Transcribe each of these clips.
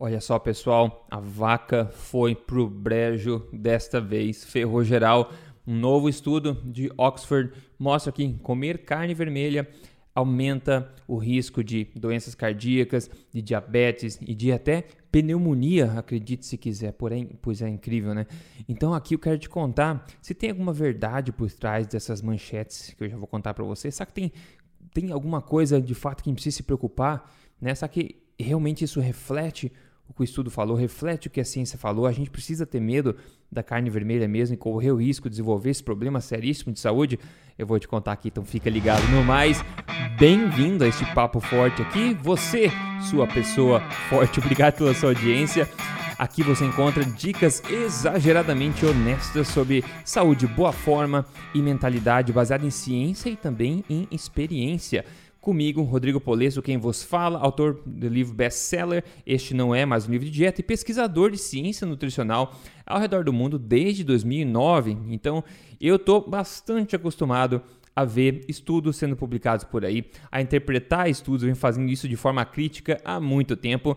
Olha só, pessoal, a vaca foi pro brejo desta vez, ferrou geral. Um novo estudo de Oxford mostra que comer carne vermelha aumenta o risco de doenças cardíacas, de diabetes e de até pneumonia, acredite se quiser, porém, pois é incrível, né? Então aqui eu quero te contar se tem alguma verdade por trás dessas manchetes que eu já vou contar para você. Será que tem, tem alguma coisa de fato que a gente precisa se preocupar? Né? Será que realmente isso reflete o que o estudo falou, reflete o que a ciência falou. A gente precisa ter medo da carne vermelha mesmo e correr o risco de desenvolver esse problema seríssimo de saúde? Eu vou te contar aqui, então fica ligado. No mais, bem-vindo a este papo forte aqui. Você, sua pessoa forte, obrigado pela sua audiência. Aqui você encontra dicas exageradamente honestas sobre saúde, boa forma e mentalidade baseada em ciência e também em experiência. Comigo, Rodrigo Polesso, quem vos fala, autor do livro best-seller Este Não É Mais um Livro de Dieta e pesquisador de ciência nutricional ao redor do mundo desde 2009. Então, eu estou bastante acostumado a ver estudos sendo publicados por aí, a interpretar estudos, eu venho fazendo isso de forma crítica há muito tempo.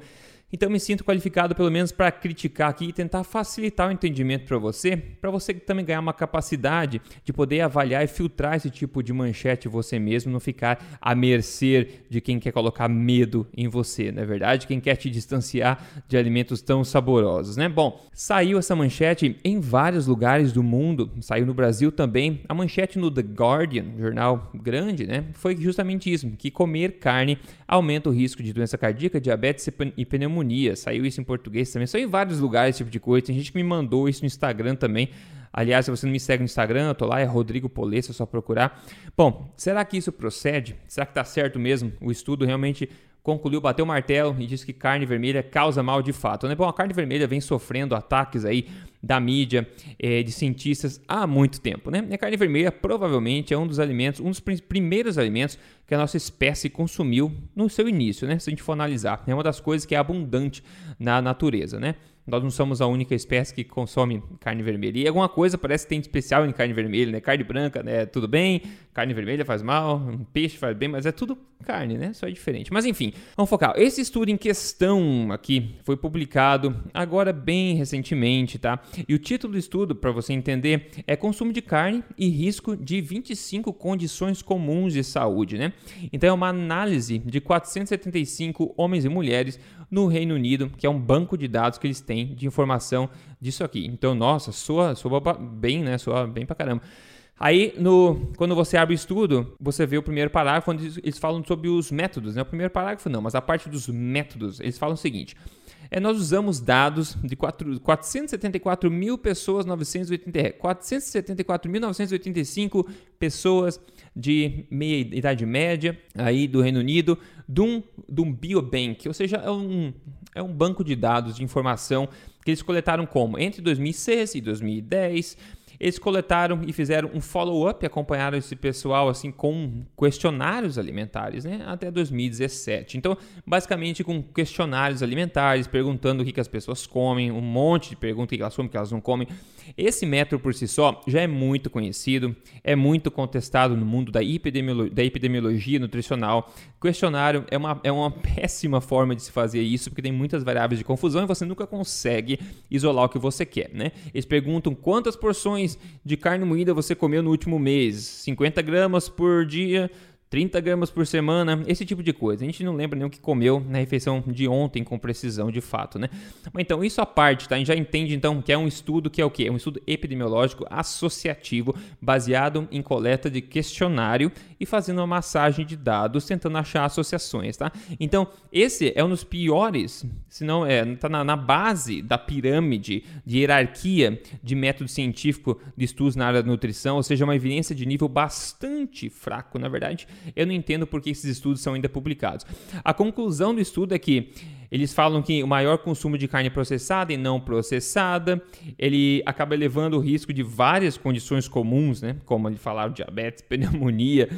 Então me sinto qualificado pelo menos para criticar aqui e tentar facilitar o entendimento para você, para você também ganhar uma capacidade de poder avaliar e filtrar esse tipo de manchete você mesmo, não ficar à mercê de quem quer colocar medo em você, não é verdade? Quem quer te distanciar de alimentos tão saborosos, né? Bom, saiu essa manchete em vários lugares do mundo, saiu no Brasil também. A manchete no The Guardian, jornal grande, né? Foi justamente isso, que comer carne aumenta o risco de doença cardíaca, diabetes e pneumonia pneumonia. Saiu isso em português também. Saiu em vários lugares esse tipo de coisa. Tem gente que me mandou isso no Instagram também. Aliás, se você não me segue no Instagram, eu tô lá, é Rodrigo Polesso, é só procurar. Bom, será que isso procede? Será que tá certo mesmo? O estudo realmente concluiu, bateu o martelo e disse que carne vermelha causa mal de fato. Né? Bom, a carne vermelha vem sofrendo ataques aí da mídia, é, de cientistas há muito tempo. Né? E a carne vermelha provavelmente é um dos alimentos, um dos primeiros alimentos que a nossa espécie consumiu no seu início, né? se a gente for analisar. É uma das coisas que é abundante na natureza. Né? Nós não somos a única espécie que consome carne vermelha. E alguma coisa parece que tem de especial em carne vermelha, né? Carne branca, né? Tudo bem. Carne vermelha faz mal, um peixe faz bem, mas é tudo carne, né? Só é diferente. Mas enfim, vamos focar. Esse estudo em questão aqui foi publicado agora bem recentemente, tá? E o título do estudo, para você entender, é Consumo de carne e risco de 25 condições comuns de saúde, né? Então é uma análise de 475 homens e mulheres no Reino Unido, que é um banco de dados que eles têm de informação disso aqui. Então, nossa, soa, soa bem, né? Soa bem pra caramba. Aí, no, quando você abre o estudo, você vê o primeiro parágrafo onde eles falam sobre os métodos. Né? O primeiro parágrafo não, mas a parte dos métodos, eles falam o seguinte. É, nós usamos dados de 474 mil pessoas, 474.985 pessoas de meia idade média aí do Reino Unido, de um, de um biobank, ou seja, é um, é um banco de dados de informação que eles coletaram como? Entre 2006 e 2010 eles coletaram e fizeram um follow-up, acompanharam esse pessoal assim com questionários alimentares, né, até 2017. Então, basicamente com questionários alimentares, perguntando o que, que as pessoas comem, um monte de perguntas o que elas comem, o que elas não comem. Esse método por si só já é muito conhecido, é muito contestado no mundo da, epidemiolo da epidemiologia nutricional. Questionário é uma, é uma péssima forma de se fazer isso, porque tem muitas variáveis de confusão e você nunca consegue isolar o que você quer, né? Eles perguntam quantas porções de carne moída você comeu no último mês? 50 gramas por dia 30 gramas por semana, esse tipo de coisa. A gente não lembra nem o que comeu na refeição de ontem com precisão de fato, né? Mas então, isso à parte, tá? A gente já entende então que é um estudo que é o quê? É um estudo epidemiológico associativo baseado em coleta de questionário e fazendo uma massagem de dados tentando achar associações, tá? Então, esse é um dos piores, se não é, tá na, na base da pirâmide de hierarquia de método científico de estudos na área da nutrição, ou seja, uma evidência de nível bastante fraco, na verdade eu não entendo por que esses estudos são ainda publicados. A conclusão do estudo é que eles falam que o maior consumo de carne processada e não processada, ele acaba elevando o risco de várias condições comuns, né? Como ele falaram, diabetes, pneumonia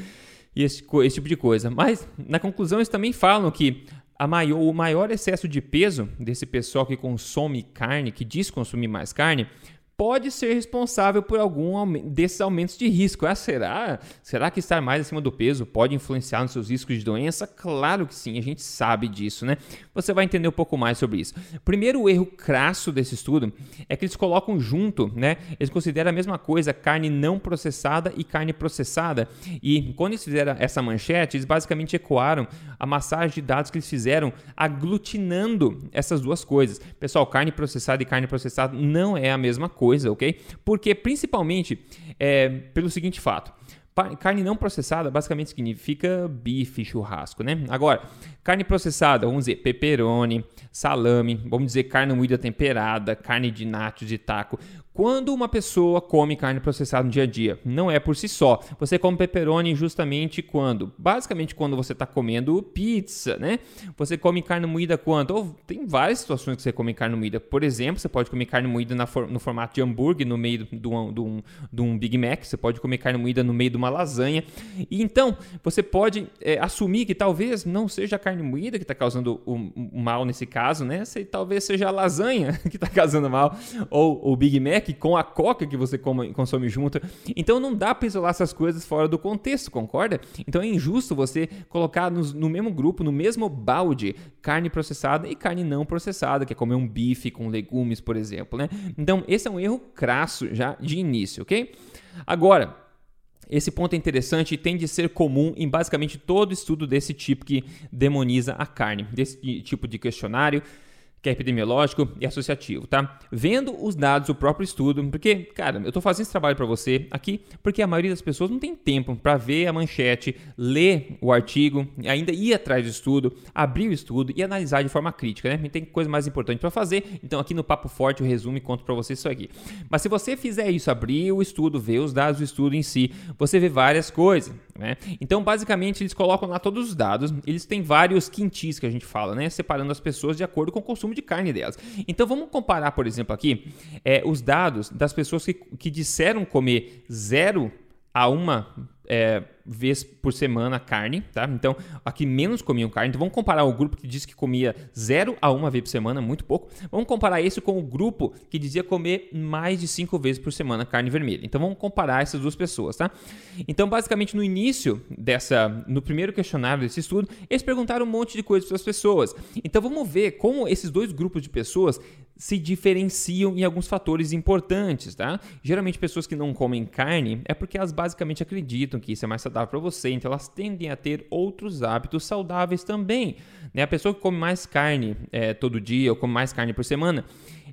e esse, esse tipo de coisa. Mas, na conclusão, eles também falam que maior, o maior excesso de peso desse pessoal que consome carne, que diz consumir mais carne, pode ser responsável por algum desses aumentos de risco. Ah, será? Será que estar mais acima do peso pode influenciar nos seus riscos de doença? Claro que sim, a gente sabe disso, né? Você vai entender um pouco mais sobre isso. Primeiro erro crasso desse estudo é que eles colocam junto, né? Eles consideram a mesma coisa carne não processada e carne processada. E quando eles fizeram essa manchete, eles basicamente ecoaram a massagem de dados que eles fizeram aglutinando essas duas coisas. Pessoal, carne processada e carne processada não é a mesma coisa coisa, ok? Porque principalmente é, pelo seguinte fato. Carne não processada basicamente significa bife, churrasco, né? Agora, carne processada, vamos dizer, pepperoni, salame, vamos dizer carne moída temperada, carne de nachos de taco. Quando uma pessoa come carne processada no dia a dia, não é por si só. Você come pepperoni justamente quando? Basicamente quando você está comendo pizza, né? Você come carne moída quando? Ou tem várias situações que você come carne moída. Por exemplo, você pode comer carne moída no formato de hambúrguer no meio de um, de, um, de um, Big Mac. Você pode comer carne moída no meio de uma lasanha. E então, você pode é, assumir que talvez não seja a carne moída que está causando o, o, mal nesse caso, né? Se, talvez seja a lasanha que está causando mal. Ou o Big Mac com a coca que você come, consome junto. Então não dá para isolar essas coisas fora do contexto, concorda? Então é injusto você colocar no, no mesmo grupo, no mesmo balde, carne processada e carne não processada, que é comer um bife com legumes, por exemplo, né? Então esse é um erro crasso já de início, ok? Agora, esse ponto é interessante e tem de ser comum em basicamente todo estudo desse tipo que demoniza a carne, desse tipo de questionário que é epidemiológico e associativo, tá? Vendo os dados do próprio estudo, porque, cara, eu estou fazendo esse trabalho para você aqui porque a maioria das pessoas não tem tempo para ver a manchete, ler o artigo, ainda ir atrás do estudo, abrir o estudo e analisar de forma crítica, né? Tem coisa mais importante para fazer, então aqui no Papo Forte eu resumo e conto para você isso aqui. Mas se você fizer isso, abrir o estudo, ver os dados do estudo em si, você vê várias coisas, né? Então, basicamente, eles colocam lá todos os dados, eles têm vários quintis que a gente fala, né? Separando as pessoas de acordo com o consumo de carne delas. Então vamos comparar, por exemplo, aqui é, os dados das pessoas que, que disseram comer zero a uma é, vez por semana carne, tá? Então, aqui menos comiam carne. Então, vamos comparar o grupo que disse que comia 0 a 1 vez por semana, muito pouco. Vamos comparar isso com o grupo que dizia comer mais de 5 vezes por semana carne vermelha. Então, vamos comparar essas duas pessoas, tá? Então, basicamente, no início dessa, no primeiro questionário desse estudo, eles perguntaram um monte de coisas para as pessoas. Então, vamos ver como esses dois grupos de pessoas se diferenciam em alguns fatores importantes, tá? Geralmente pessoas que não comem carne é porque elas basicamente acreditam que isso é mais saudável para você, então elas tendem a ter outros hábitos saudáveis também. Né? A pessoa que come mais carne é, todo dia ou come mais carne por semana,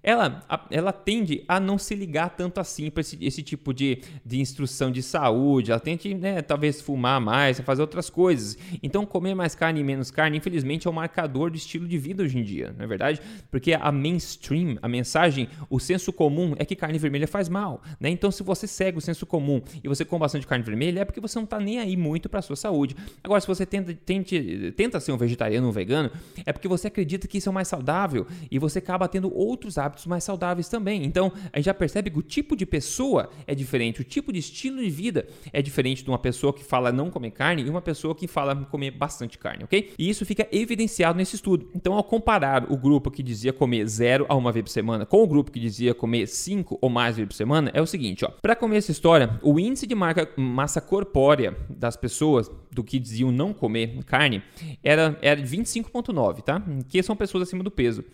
ela, ela tende a não se ligar tanto assim para esse, esse tipo de, de instrução de saúde, ela tende, né, talvez fumar mais, fazer outras coisas. Então, comer mais carne e menos carne, infelizmente, é um marcador do estilo de vida hoje em dia, não é verdade? Porque a mainstream, a mensagem, o senso comum é que carne vermelha faz mal, né? Então, se você segue o senso comum e você come bastante carne vermelha, é porque você não está nem aí muito para a sua saúde. Agora, se você tenta, tente, tenta ser um vegetariano ou um vegano, é porque você acredita que isso é mais saudável e você acaba tendo outros hábitos hábitos mais saudáveis também. Então, a gente já percebe que o tipo de pessoa é diferente, o tipo de estilo de vida é diferente de uma pessoa que fala não comer carne e uma pessoa que fala comer bastante carne, ok? E isso fica evidenciado nesse estudo. Então, ao comparar o grupo que dizia comer zero a uma vez por semana com o grupo que dizia comer cinco ou mais vezes por semana, é o seguinte, ó. Para comer essa história, o índice de marca, massa corpórea das pessoas do que diziam não comer carne era, era de 25,9, tá? Que são pessoas acima do peso.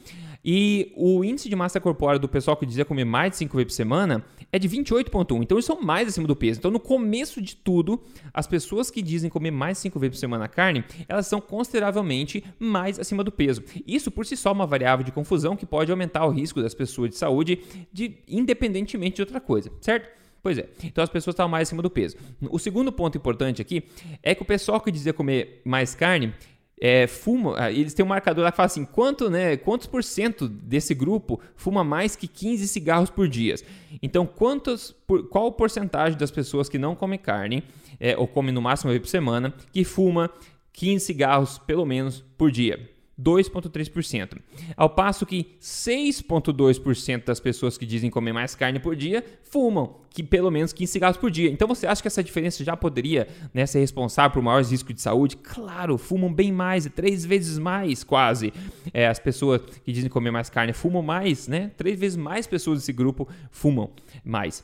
E o índice de massa corpórea do pessoal que dizia comer mais de 5 vezes por semana é de 28,1. Então eles são mais acima do peso. Então, no começo de tudo, as pessoas que dizem comer mais de 5 vezes por semana carne, elas são consideravelmente mais acima do peso. Isso por si só é uma variável de confusão que pode aumentar o risco das pessoas de saúde, de, independentemente de outra coisa, certo? Pois é. Então as pessoas estavam mais acima do peso. O segundo ponto importante aqui é que o pessoal que dizia comer mais carne é, fuma, ah, eles têm um marcador lá que fala assim, quanto, né, quantos por cento desse grupo fuma mais que 15 cigarros por dia? Então, quantos, por, qual porcentagem das pessoas que não comem carne, é, ou comem no máximo uma vez por semana, que fuma 15 cigarros pelo menos por dia? 2,3%. Ao passo que 6,2% das pessoas que dizem comer mais carne por dia fumam, que pelo menos 15 cigarros por dia. Então você acha que essa diferença já poderia né, ser responsável por maiores riscos de saúde? Claro, fumam bem mais, três vezes mais quase. É, as pessoas que dizem comer mais carne fumam mais, né? Três vezes mais pessoas desse grupo fumam mais.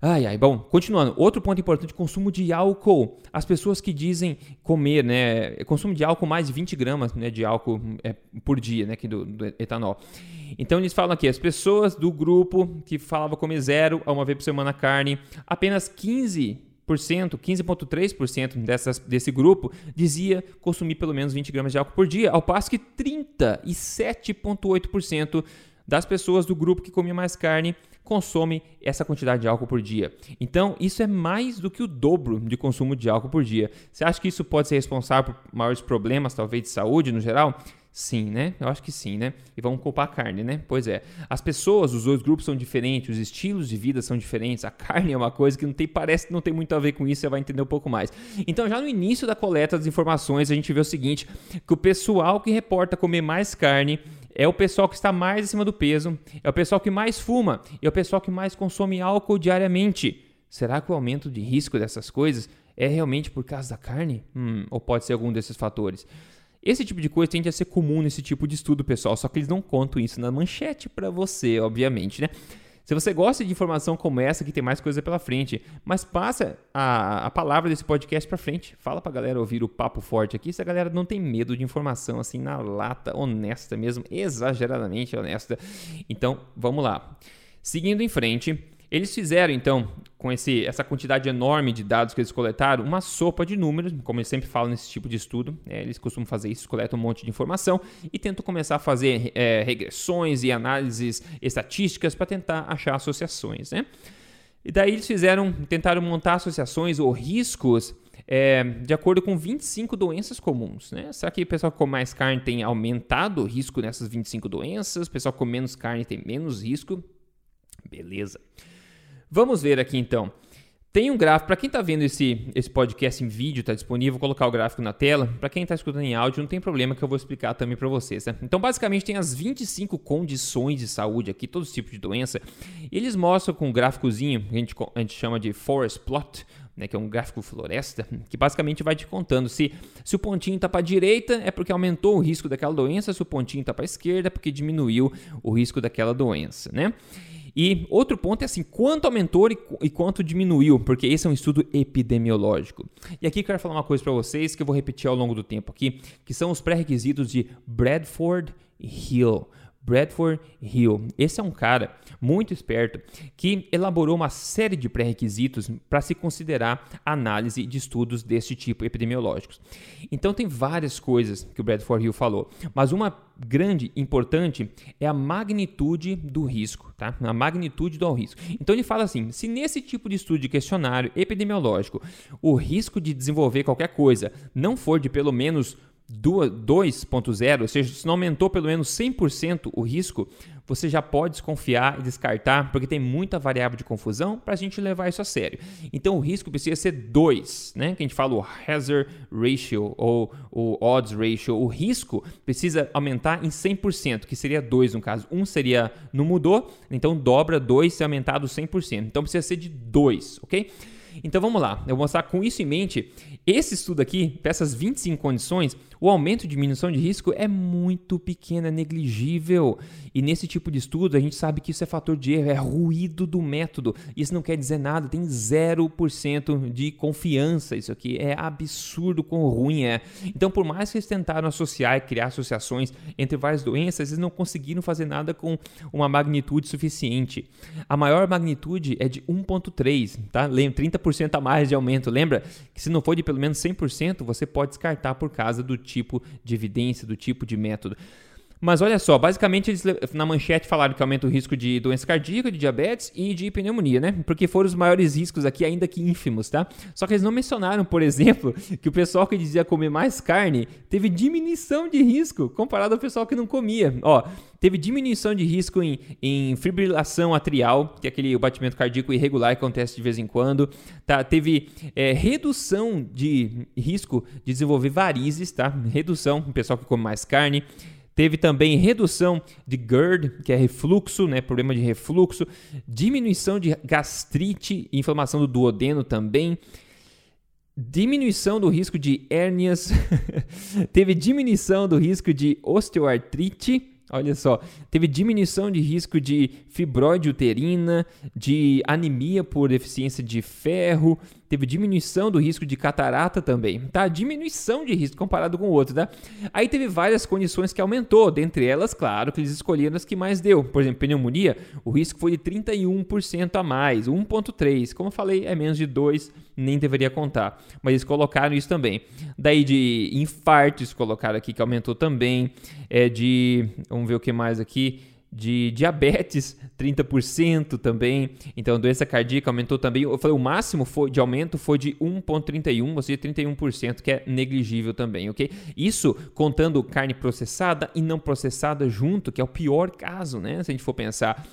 Ai, ai, bom, continuando. Outro ponto importante, consumo de álcool. As pessoas que dizem comer, né, consumo de álcool mais de 20 gramas né, de álcool é, por dia, né, aqui do, do, etanol. Então eles falam aqui, as pessoas do grupo que falava comer zero a uma vez por semana carne, apenas 15 15,3% dessas, desse grupo dizia consumir pelo menos 20 gramas de álcool por dia, ao passo que 37,8% das pessoas do grupo que comia mais carne consome essa quantidade de álcool por dia. Então, isso é mais do que o dobro de consumo de álcool por dia. Você acha que isso pode ser responsável por maiores problemas, talvez, de saúde no geral? Sim, né? Eu acho que sim, né? E vamos culpar a carne, né? Pois é. As pessoas, os dois grupos são diferentes, os estilos de vida são diferentes. A carne é uma coisa que não tem, parece que não tem muito a ver com isso, você vai entender um pouco mais. Então, já no início da coleta das informações, a gente vê o seguinte: que o pessoal que reporta comer mais carne é o pessoal que está mais acima do peso, é o pessoal que mais fuma, é o pessoal que mais consome álcool diariamente. Será que o aumento de risco dessas coisas é realmente por causa da carne? Hum, ou pode ser algum desses fatores? Esse tipo de coisa tende a ser comum nesse tipo de estudo, pessoal, só que eles não contam isso na manchete para você, obviamente, né? Se você gosta de informação como essa, que tem mais coisa pela frente, mas passa a, a palavra desse podcast para frente. Fala pra galera ouvir o papo forte aqui, se a galera não tem medo de informação assim na lata, honesta mesmo, exageradamente honesta. Então, vamos lá. Seguindo em frente, eles fizeram então, com esse, essa quantidade enorme de dados que eles coletaram, uma sopa de números, como eles sempre falam nesse tipo de estudo. É, eles costumam fazer isso, coletam um monte de informação e tentam começar a fazer é, regressões e análises estatísticas para tentar achar associações. Né? E daí eles fizeram, tentaram montar associações ou riscos é, de acordo com 25 doenças comuns. Né? Será que o pessoal que come mais carne tem aumentado o risco nessas 25 doenças? O pessoal come menos carne tem menos risco? Beleza. Vamos ver aqui então. Tem um gráfico, para quem está vendo esse, esse podcast em vídeo, está disponível, vou colocar o gráfico na tela. Para quem está escutando em áudio, não tem problema que eu vou explicar também para vocês. Né? Então, basicamente, tem as 25 condições de saúde aqui, todos os tipos de doença. Eles mostram com um gráficozinho, que a gente, a gente chama de forest plot, né, que é um gráfico floresta, que basicamente vai te contando se, se o pontinho está para a direita é porque aumentou o risco daquela doença, se o pontinho está para a esquerda é porque diminuiu o risco daquela doença. Né? E outro ponto é assim, quanto aumentou e, e quanto diminuiu, porque esse é um estudo epidemiológico. E aqui quero falar uma coisa para vocês que eu vou repetir ao longo do tempo aqui, que são os pré-requisitos de Bradford Hill. Bradford Hill. Esse é um cara muito esperto que elaborou uma série de pré-requisitos para se considerar análise de estudos desse tipo epidemiológicos. Então tem várias coisas que o Bradford Hill falou, mas uma grande, importante, é a magnitude do risco, tá? A magnitude do risco. Então ele fala assim: se nesse tipo de estudo de questionário epidemiológico o risco de desenvolver qualquer coisa não for de pelo menos 2.0, ou seja, se não aumentou pelo menos 100% o risco, você já pode desconfiar e descartar, porque tem muita variável de confusão para a gente levar isso a sério. Então o risco precisa ser 2, né? que a gente fala o hazard ratio ou o odds ratio. O risco precisa aumentar em 100%, que seria 2 no caso. Um seria não mudou, então dobra 2 e aumentado 100%. Então precisa ser de 2, ok? Então vamos lá, eu vou mostrar com isso em mente. Esse estudo aqui, para essas 25 condições, o aumento de diminuição de risco é muito pequeno, é negligível. E nesse tipo de estudo, a gente sabe que isso é fator de erro, é ruído do método. Isso não quer dizer nada, tem 0% de confiança. Isso aqui é absurdo quão ruim é. Então, por mais que eles tentaram associar e criar associações entre várias doenças, eles não conseguiram fazer nada com uma magnitude suficiente. A maior magnitude é de 1,3, tá? 30% a mais de aumento. Lembra que se não for de pelo menos 100%, você pode descartar por causa do tipo de evidência, do tipo de método. Mas olha só, basicamente eles na manchete falaram que aumenta o risco de doença cardíaca, de diabetes e de pneumonia, né? Porque foram os maiores riscos aqui, ainda que ínfimos, tá? Só que eles não mencionaram, por exemplo, que o pessoal que dizia comer mais carne teve diminuição de risco comparado ao pessoal que não comia. Ó, teve diminuição de risco em, em fibrilação atrial, que é aquele batimento cardíaco irregular que acontece de vez em quando. Tá? Teve é, redução de risco de desenvolver varizes, tá? Redução, o pessoal que come mais carne. Teve também redução de GERD, que é refluxo, né, problema de refluxo, diminuição de gastrite, inflamação do duodeno também, diminuição do risco de hérnias, teve diminuição do risco de osteoartrite, Olha só, teve diminuição de risco de fibroide uterina, de anemia por deficiência de ferro, teve diminuição do risco de catarata também, tá? Diminuição de risco comparado com o outro, tá? Aí teve várias condições que aumentou, dentre elas, claro, que eles escolheram as que mais deu. Por exemplo, pneumonia, o risco foi de 31% a mais, 1.3. Como eu falei, é menos de 2, nem deveria contar, mas eles colocaram isso também. Daí de infartos colocaram aqui que aumentou também, é de, vamos ver o que mais aqui, de diabetes, 30% também. Então, doença cardíaca aumentou também. Eu falei, o máximo foi, de aumento foi de 1,31%, ou seja, 31%, que é negligível também, ok? Isso contando carne processada e não processada junto, que é o pior caso, né? Se a gente for pensar.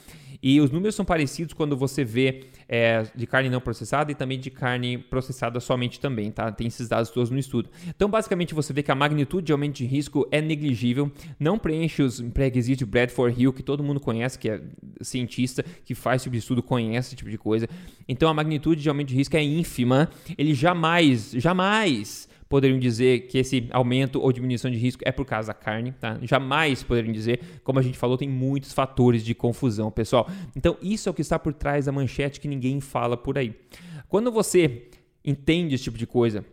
E os números são parecidos quando você vê é, de carne não processada e também de carne processada somente também, tá? Tem esses dados todos no estudo. Então, basicamente, você vê que a magnitude de aumento de risco é negligível, não preenche os pré-requisitos de Bradford Hill, que todo mundo conhece, que é cientista que faz esse tipo de estudo, conhece esse tipo de coisa. Então, a magnitude de aumento de risco é ínfima. Ele jamais, jamais poderiam dizer que esse aumento ou diminuição de risco é por causa da carne, tá? Jamais poderiam dizer, como a gente falou, tem muitos fatores de confusão, pessoal. Então, isso é o que está por trás da manchete que ninguém fala por aí. Quando você entende esse tipo de coisa,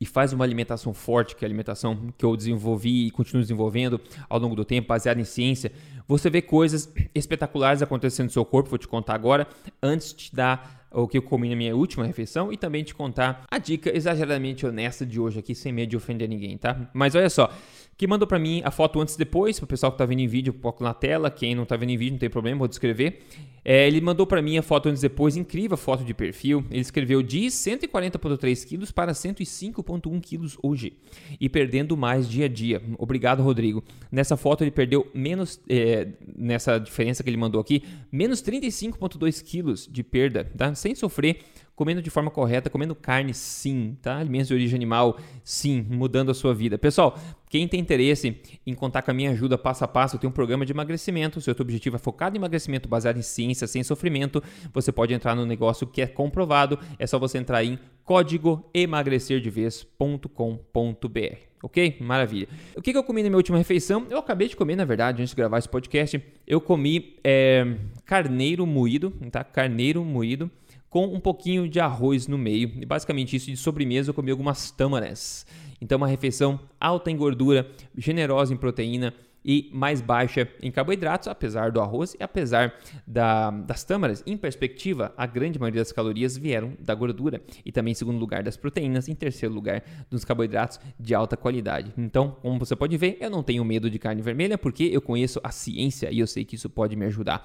e faz uma alimentação forte, que é a alimentação que eu desenvolvi e continuo desenvolvendo ao longo do tempo, baseada em ciência, você vê coisas espetaculares acontecendo no seu corpo, vou te contar agora, antes de te dar o que eu comi na minha última refeição e também te contar a dica exageradamente honesta de hoje aqui, sem medo de ofender ninguém, tá? Mas olha só, que mandou para mim a foto antes e depois, pro pessoal que tá vendo em vídeo, coloco na tela, quem não tá vendo em vídeo não tem problema, vou descrever. É, ele mandou para mim a foto antes e depois, incrível foto de perfil. Ele escreveu de 140,3 quilos para 105,1 quilos hoje e perdendo mais dia a dia. Obrigado, Rodrigo. Nessa foto ele perdeu menos, é, nessa diferença que ele mandou aqui, menos 35,2 quilos de perda, tá? Sem sofrer comendo de forma correta, comendo carne sim, tá? Alimentos de origem animal sim, mudando a sua vida. Pessoal, quem tem interesse em contar com a minha ajuda passo a passo, eu tenho um programa de emagrecimento. Se o seu objetivo é focado em emagrecimento baseado em ciência, sem sofrimento, você pode entrar no negócio que é comprovado. É só você entrar em código emagrecerdevez.com.br. Ok? Maravilha. O que, eu comi na minha última refeição? Eu acabei de comer, na verdade, antes de gravar esse podcast. Eu comi é, carneiro moído, tá? Carneiro moído com um pouquinho de arroz no meio. E basicamente isso de sobremesa eu comi algumas tâmaras. Então uma refeição alta em gordura, generosa em proteína e mais baixa em carboidratos, apesar do arroz e apesar da, das tâmaras. Em perspectiva, a grande maioria das calorias vieram da gordura e também em segundo lugar das proteínas, em terceiro lugar dos carboidratos de alta qualidade. Então, como você pode ver, eu não tenho medo de carne vermelha porque eu conheço a ciência e eu sei que isso pode me ajudar.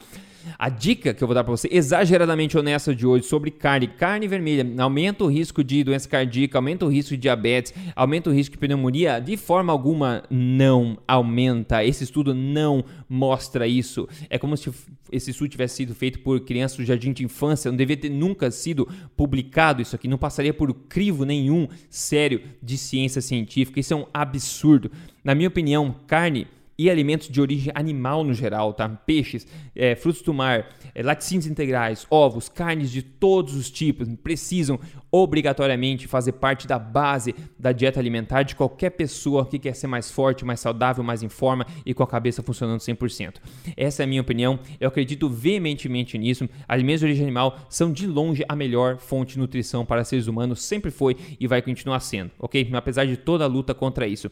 A dica que eu vou dar para você, exageradamente honesta de hoje, sobre carne, carne vermelha, aumenta o risco de doença cardíaca, aumenta o risco de diabetes, aumenta o risco de pneumonia, de forma alguma não aumenta esse estudo não mostra isso. É como se esse estudo tivesse sido feito por crianças do jardim de infância, não deveria ter nunca sido publicado isso aqui, não passaria por crivo nenhum sério de ciência científica. Isso é um absurdo. Na minha opinião, carne e alimentos de origem animal no geral, tá? Peixes, é, frutos do mar, é, laticínios integrais, ovos, carnes de todos os tipos precisam obrigatoriamente fazer parte da base da dieta alimentar de qualquer pessoa que quer ser mais forte, mais saudável, mais em forma e com a cabeça funcionando 100%. Essa é a minha opinião. Eu acredito veementemente nisso. Alimentos de origem animal são de longe a melhor fonte de nutrição para seres humanos, sempre foi e vai continuar sendo, ok? Apesar de toda a luta contra isso.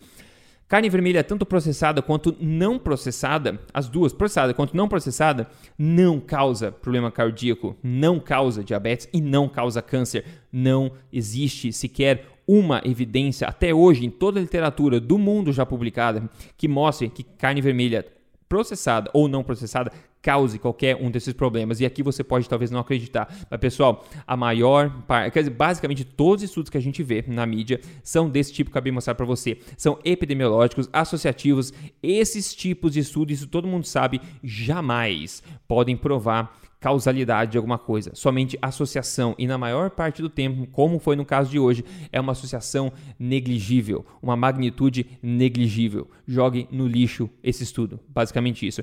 Carne vermelha, tanto processada quanto não processada, as duas, processada quanto não processada, não causa problema cardíaco, não causa diabetes e não causa câncer. Não existe sequer uma evidência até hoje em toda a literatura do mundo já publicada que mostre que carne vermelha processada ou não processada cause qualquer um desses problemas. E aqui você pode talvez não acreditar. Mas, pessoal, a maior parte, quer dizer, basicamente todos os estudos que a gente vê na mídia são desse tipo que eu acabei de mostrar para você. São epidemiológicos, associativos. Esses tipos de estudos, isso todo mundo sabe, jamais podem provar causalidade de alguma coisa, somente associação. E na maior parte do tempo, como foi no caso de hoje, é uma associação negligível, uma magnitude negligível. Jogue no lixo esse estudo. Basicamente isso.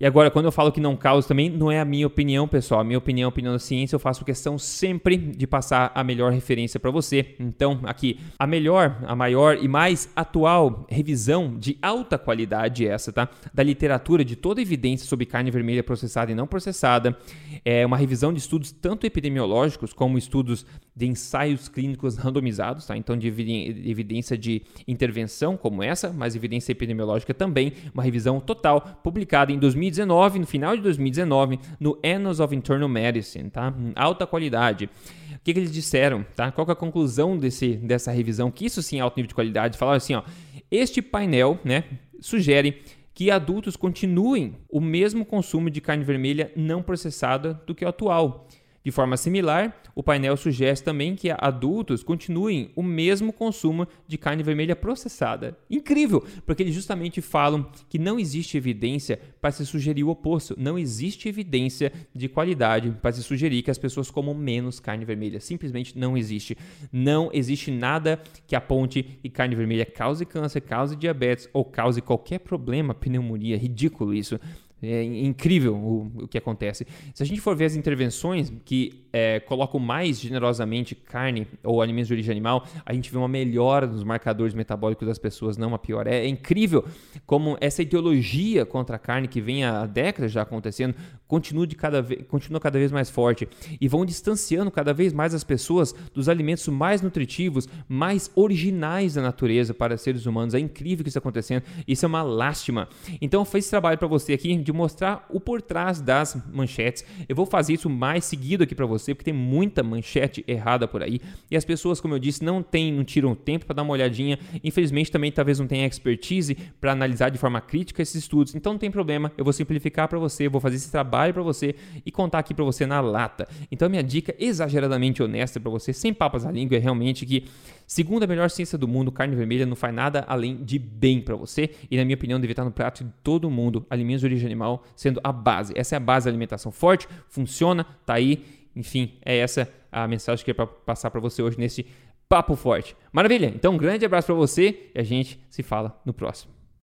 E agora, quando eu falo que não causa também, não é a minha opinião, pessoal. A minha opinião, a opinião da ciência, eu faço questão sempre de passar a melhor referência para você. Então, aqui, a melhor, a maior e mais atual revisão de alta qualidade essa, tá? Da literatura de toda evidência sobre carne vermelha processada e não processada. É uma revisão de estudos tanto epidemiológicos como estudos de ensaios clínicos randomizados, tá? Então, de evidência de intervenção como essa, mas evidência epidemiológica também. Uma revisão total, publicada em 2000 2019, no final de 2019, no Annals of Internal Medicine, tá? Alta qualidade. O que, que eles disseram, tá? Qual é a conclusão desse, dessa revisão? Que isso sim é alto nível de qualidade. Falaram assim, ó, este painel, né, sugere que adultos continuem o mesmo consumo de carne vermelha não processada do que o atual. De forma similar, o painel sugere também que adultos continuem o mesmo consumo de carne vermelha processada. Incrível, porque eles justamente falam que não existe evidência para se sugerir o oposto. Não existe evidência de qualidade para se sugerir que as pessoas comam menos carne vermelha. Simplesmente não existe. Não existe nada que aponte que carne vermelha cause câncer, cause diabetes ou cause qualquer problema, pneumonia. Ridículo isso. É incrível o, o, que acontece. Se a gente for ver as intervenções que é, colocam mais generosamente carne ou alimentos de origem animal, a gente vê uma melhora nos marcadores metabólicos das pessoas, não uma pior. É, é incrível como essa ideologia contra a carne que vem há décadas já acontecendo continua, de cada, vez, continua cada vez mais forte e vão distanciando cada vez mais as pessoas dos alimentos mais nutritivos, mais originais da natureza para seres humanos. É incrível que isso está acontecendo. Isso é uma lástima. Então, fiz esse trabalho para você aqui de mostrar o por trás das manchetes. Eu vou fazer isso mais seguido aqui para você, porque tem muita manchete errada por aí. E as pessoas, como eu disse, não tem, não tiram tempo para dar uma olhadinha. Infelizmente, também talvez não tenha expertise para analisar de forma crítica esses estudos. Então não tem problema, eu vou simplificar para você, vou fazer esse trabalho para você e contar aqui para você na lata. Então minha dica exageradamente honesta para você, sem papas na língua, é realmente que Segundo a melhor ciência do mundo, carne vermelha não faz nada além de bem para você e, na minha opinião, deve estar no prato de todo mundo. Alimentos de origem animal sendo a base. Essa é a base da alimentação forte, funciona, tá aí. Enfim, é essa a mensagem que eu quero passar para você hoje nesse papo forte. Maravilha! Então, um grande abraço para você e a gente se fala no próximo.